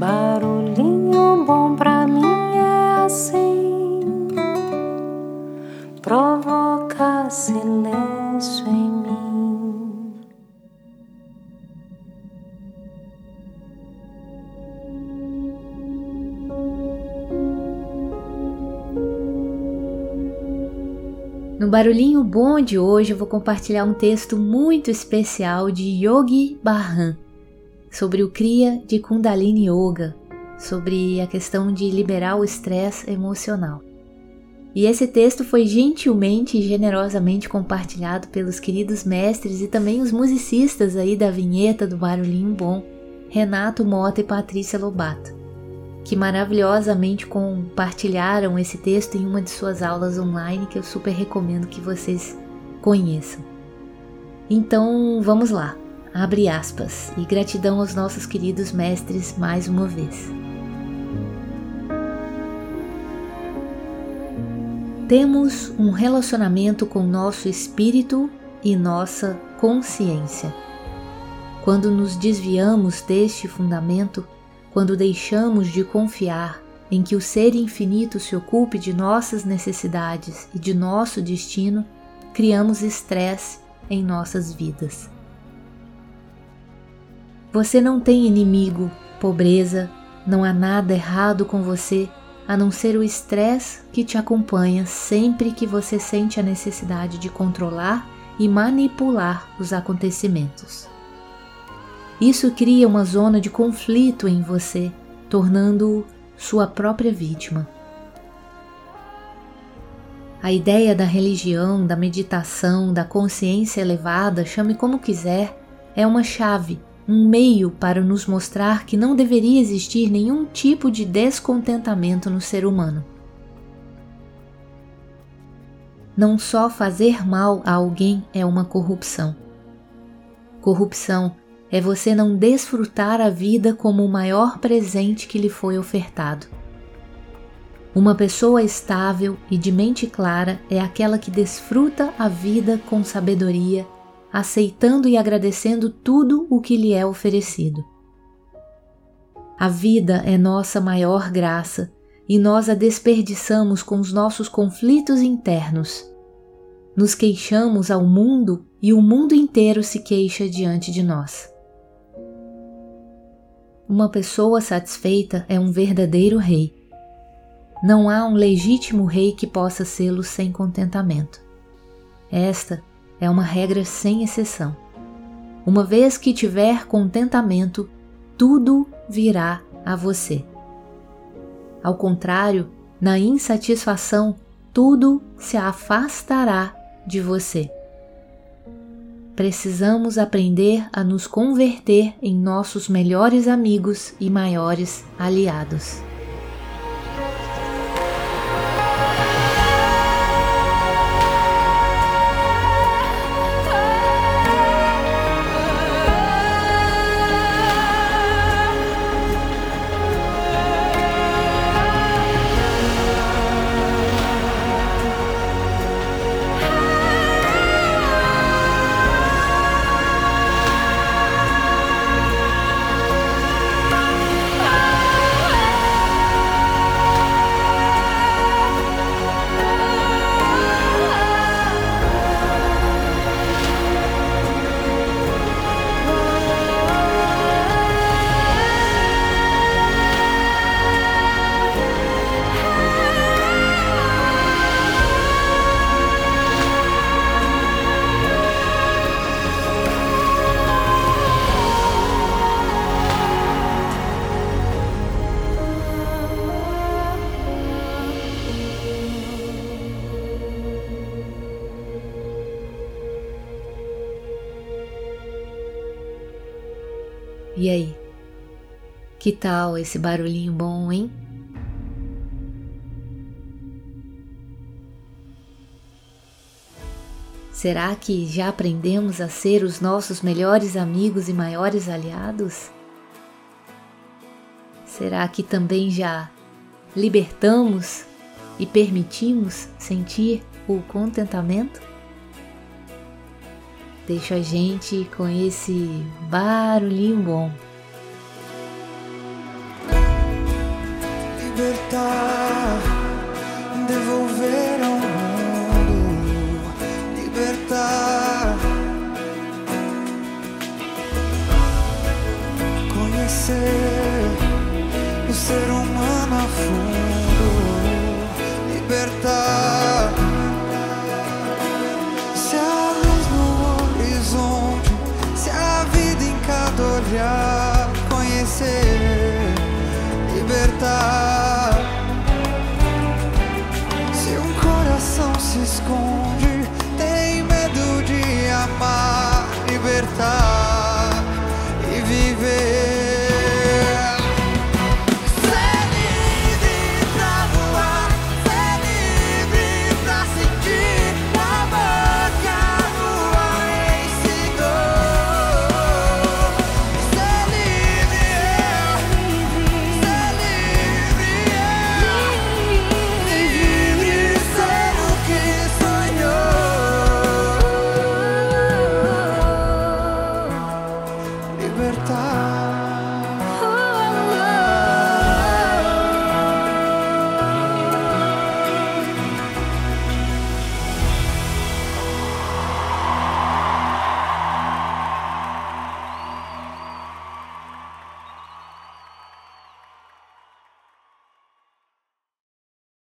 Barulhinho bom pra mim é assim, provoca silêncio em mim. No Barulhinho Bom de hoje eu vou compartilhar um texto muito especial de Yogi Bhajan sobre o Kriya de Kundalini Yoga, sobre a questão de liberar o estresse emocional. E esse texto foi gentilmente e generosamente compartilhado pelos queridos mestres e também os musicistas aí da vinheta do Barulhinho Bom, Renato Mota e Patrícia Lobato, que maravilhosamente compartilharam esse texto em uma de suas aulas online que eu super recomendo que vocês conheçam. Então, vamos lá abre aspas, e gratidão aos nossos queridos mestres mais uma vez. Temos um relacionamento com nosso espírito e nossa consciência. Quando nos desviamos deste fundamento, quando deixamos de confiar em que o Ser Infinito se ocupe de nossas necessidades e de nosso destino, criamos estresse em nossas vidas. Você não tem inimigo, pobreza, não há nada errado com você a não ser o estresse que te acompanha sempre que você sente a necessidade de controlar e manipular os acontecimentos. Isso cria uma zona de conflito em você, tornando-o sua própria vítima. A ideia da religião, da meditação, da consciência elevada, chame como quiser, é uma chave um meio para nos mostrar que não deveria existir nenhum tipo de descontentamento no ser humano. Não só fazer mal a alguém é uma corrupção. Corrupção é você não desfrutar a vida como o maior presente que lhe foi ofertado. Uma pessoa estável e de mente clara é aquela que desfruta a vida com sabedoria aceitando e agradecendo tudo o que lhe é oferecido. A vida é nossa maior graça e nós a desperdiçamos com os nossos conflitos internos. Nos queixamos ao mundo e o mundo inteiro se queixa diante de nós. Uma pessoa satisfeita é um verdadeiro rei. Não há um legítimo rei que possa sê-lo sem contentamento. Esta é uma regra sem exceção. Uma vez que tiver contentamento, tudo virá a você. Ao contrário, na insatisfação, tudo se afastará de você. Precisamos aprender a nos converter em nossos melhores amigos e maiores aliados. E aí? Que tal esse barulhinho bom, hein? Será que já aprendemos a ser os nossos melhores amigos e maiores aliados? Será que também já libertamos e permitimos sentir o contentamento? Deixa a gente com esse barulhinho bom.